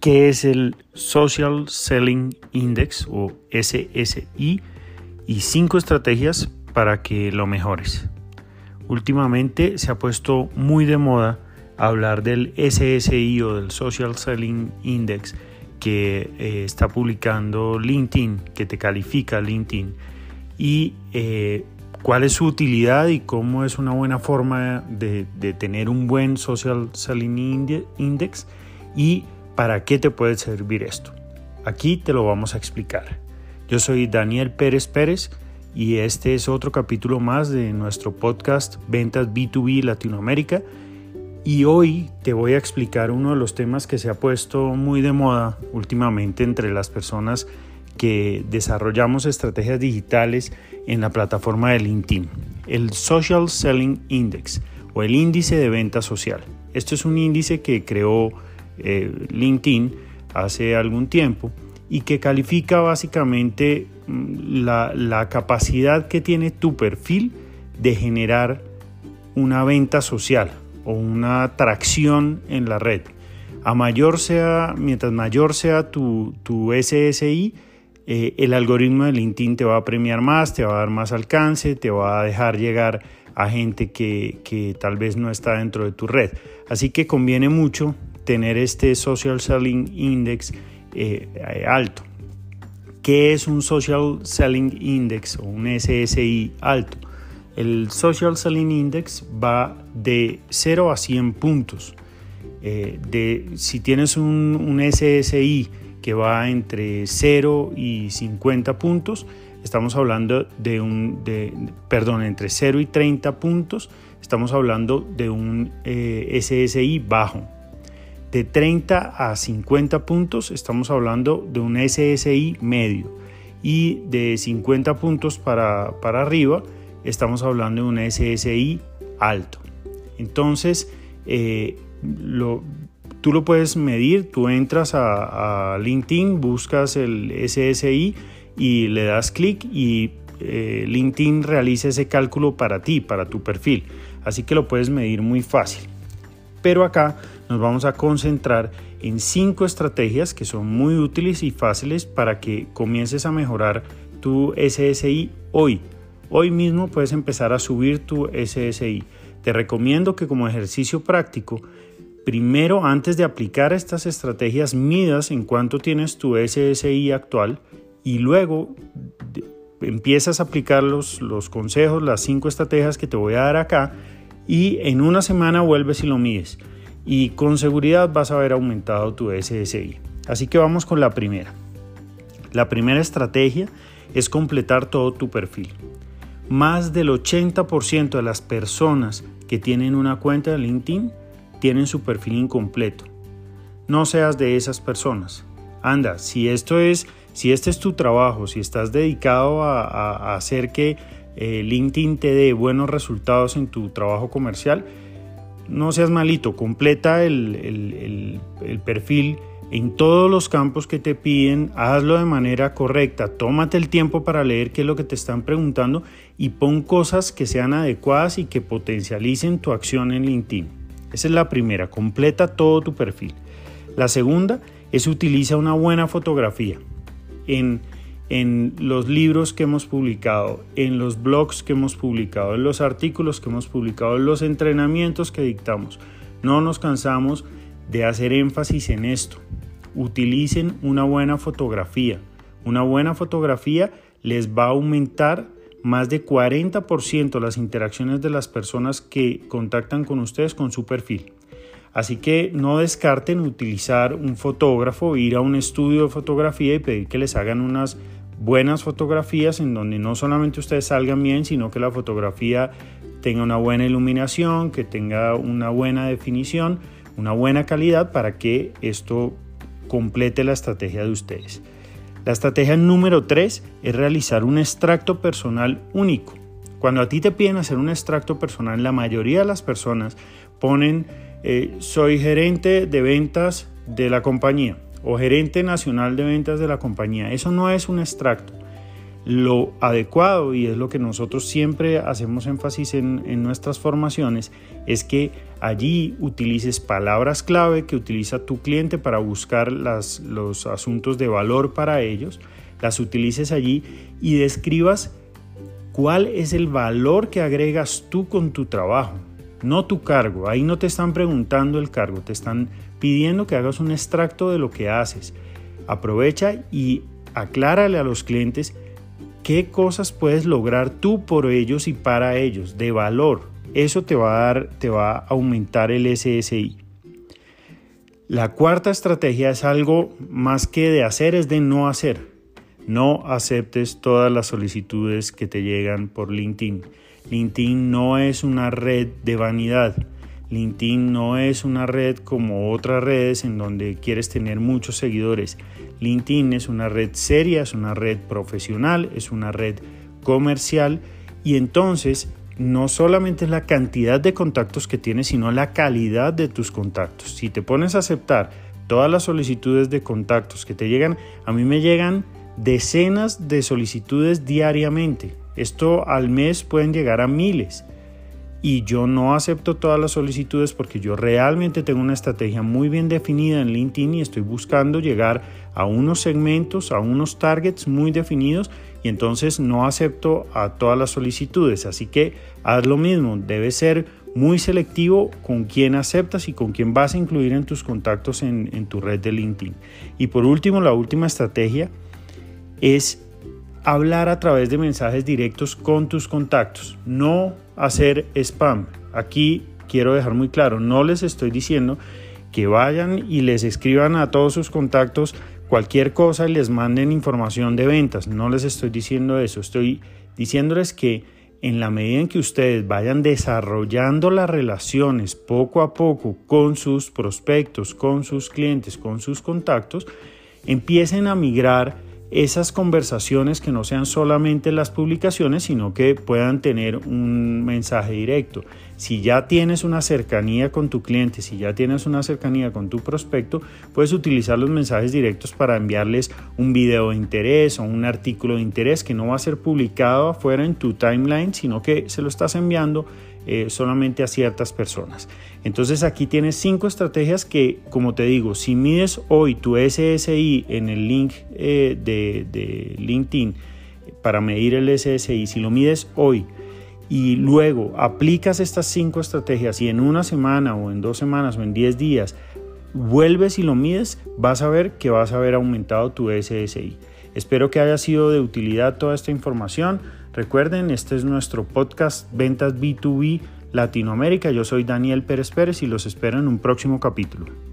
qué es el Social Selling Index o SSI y cinco estrategias para que lo mejores. Últimamente se ha puesto muy de moda hablar del SSI o del Social Selling Index que eh, está publicando LinkedIn, que te califica LinkedIn, y eh, cuál es su utilidad y cómo es una buena forma de, de tener un buen Social Selling Index y para qué te puede servir esto. Aquí te lo vamos a explicar. Yo soy Daniel Pérez Pérez y este es otro capítulo más de nuestro podcast Ventas B2B Latinoamérica y hoy te voy a explicar uno de los temas que se ha puesto muy de moda últimamente entre las personas que desarrollamos estrategias digitales en la plataforma de LinkedIn, el Social Selling Index o el índice de venta social. Esto es un índice que creó eh, LinkedIn hace algún tiempo y que califica básicamente mm, la, capacidad que tiene tu perfil de generar una venta social o una atracción en la red. A mayor sea, mientras mayor sea tu, SSI, eh, el algoritmo de LinkedIn te va a premiar más, te va a dar más alcance, te va a dejar llegar a gente que tal vez no está dentro de tu red. Así que conviene mucho tener este Social Selling Index eh, alto. ¿Qué es un Social Selling Index o un SSI alto? El Social Selling Index va de 0 a 100 puntos. Eh, de, si tienes un, SSI que va entre 0 y 50 puntos, estamos hablando de un, de, perdón, entre 0 y 30 puntos, estamos hablando de un eh, SSI bajo. De 30 a 50 puntos estamos hablando de un SSI medio y de 50 puntos para, para arriba estamos hablando de un SSI alto. Entonces, eh, tú lo puedes medir, tú entras a, LinkedIn, buscas el SSI y le das clic y eh, LinkedIn realiza ese cálculo para ti, para tu perfil. Así que lo puedes medir muy fácil. Pero acá nos vamos a concentrar en cinco estrategias que son muy útiles y fáciles para que comiences a mejorar tu SSI hoy. Hoy mismo puedes empezar a subir tu SSI. Te recomiendo que como ejercicio práctico, primero antes de aplicar estas estrategias midas en cuánto tienes tu SSI actual y luego empiezas a aplicar los, los consejos, las cinco estrategias que te voy a dar acá y en una semana vuelves y lo mides y con seguridad vas a haber aumentado tu SSI. Así que vamos con la primera. La primera estrategia es completar todo tu perfil más del 80% de las personas que tienen una cuenta de LinkedIn tienen su perfil incompleto. No seas de esas personas. Anda, si esto es, si este es tu trabajo, si estás dedicado a, hacer que eh, LinkedIn te dé buenos resultados en tu trabajo comercial, no seas malito, completa el, el perfil en todos los campos que te piden, hazlo de manera correcta, tómate el tiempo para leer qué es lo que te están preguntando y pon cosas que sean adecuadas y que potencialicen tu acción en LinkedIn. Esa es la primera, completa todo tu perfil. La segunda es utiliza una buena fotografía. En, en los libros que hemos publicado, en los blogs que hemos publicado, en los artículos que hemos publicado, en los entrenamientos que dictamos, no nos cansamos de hacer énfasis en esto utilicen una buena fotografía. Una buena fotografía les va a aumentar más de 40% las interacciones de las personas que contactan con ustedes con su perfil. Así que no descarten utilizar un fotógrafo, ir a un estudio de fotografía y pedir que les hagan unas buenas fotografías en donde no solamente ustedes salgan bien, sino que la fotografía tenga una buena iluminación, que tenga una buena definición, una buena calidad para que esto complete la estrategia de ustedes. La estrategia número 3 es realizar un extracto personal único. Cuando a ti te piden hacer un extracto personal, la mayoría de las personas ponen eh, soy gerente de ventas de la compañía o gerente nacional de ventas de la compañía. Eso no es un extracto. lo adecuado, y es lo que nosotros siempre hacemos énfasis en, nuestras formaciones, es que allí utilices palabras clave que utiliza tu cliente para buscar las, los asuntos de valor para ellos, las utilices allí y describas cuál es el valor que agregas tú con tu trabajo, no tu cargo. Ahí no te están preguntando el cargo, te están pidiendo que hagas un extracto de lo que haces. Aprovecha y aclárale a los clientes qué cosas puedes lograr tú por ellos y para ellos, de valor. Eso te va a dar, te va a aumentar el SSI. La cuarta estrategia es algo más que de hacer, es de no hacer. No aceptes todas las solicitudes que te llegan por LinkedIn. LinkedIn no es una red de vanidad. LinkedIn no es una red como otras redes en donde quieres tener muchos seguidores. LinkedIn es una red seria, es una red profesional, es una red comercial y entonces no solamente es la cantidad de contactos que tienes, sino la calidad de tus contactos. Si te pones a aceptar todas las solicitudes de contactos que te llegan, a mí me llegan decenas de solicitudes diariamente. Esto al mes pueden llegar a miles y yo no acepto todas las solicitudes porque yo realmente tengo una estrategia muy bien definida en LinkedIn y estoy buscando llegar a unos segmentos, a unos targets muy definidos y entonces no acepto a todas las solicitudes. Así que haz lo mismo, debes ser muy selectivo con quién aceptas y con quién vas a incluir en tus contactos en, en tu red de LinkedIn. Y por último, la última estrategia es hablar a través de mensajes directos con tus contactos, no hacer spam. Aquí quiero dejar muy claro, no les estoy diciendo que vayan y les escriban a todos sus contactos cualquier cosa y les manden información de ventas. No les estoy diciendo eso, estoy diciéndoles que en la medida en que ustedes vayan desarrollando las relaciones poco a poco con sus prospectos, con sus clientes, con sus contactos, empiecen a migrar esas conversaciones que no sean solamente las publicaciones, sino que puedan tener un mensaje directo. Si ya tienes una cercanía con tu cliente, si ya tienes una cercanía con tu prospecto, puedes utilizar los mensajes directos para enviarles un video de interés o un artículo de interés que no va a ser publicado afuera en tu timeline, sino que se lo estás enviando eh, solamente a ciertas personas. Entonces aquí tienes cinco estrategias que, como te digo, si mides hoy tu SSI en el link eh, de, de LinkedIn para medir el SSI, si lo mides hoy, y luego aplicas estas cinco estrategias y en una semana o en dos semanas o en diez días vuelves y lo mides, vas a ver que vas a haber aumentado tu SSI. Espero que haya sido de utilidad toda esta información. Recuerden, este es nuestro podcast Ventas B2B Latinoamérica. Yo soy Daniel Pérez Pérez y los espero en un próximo capítulo.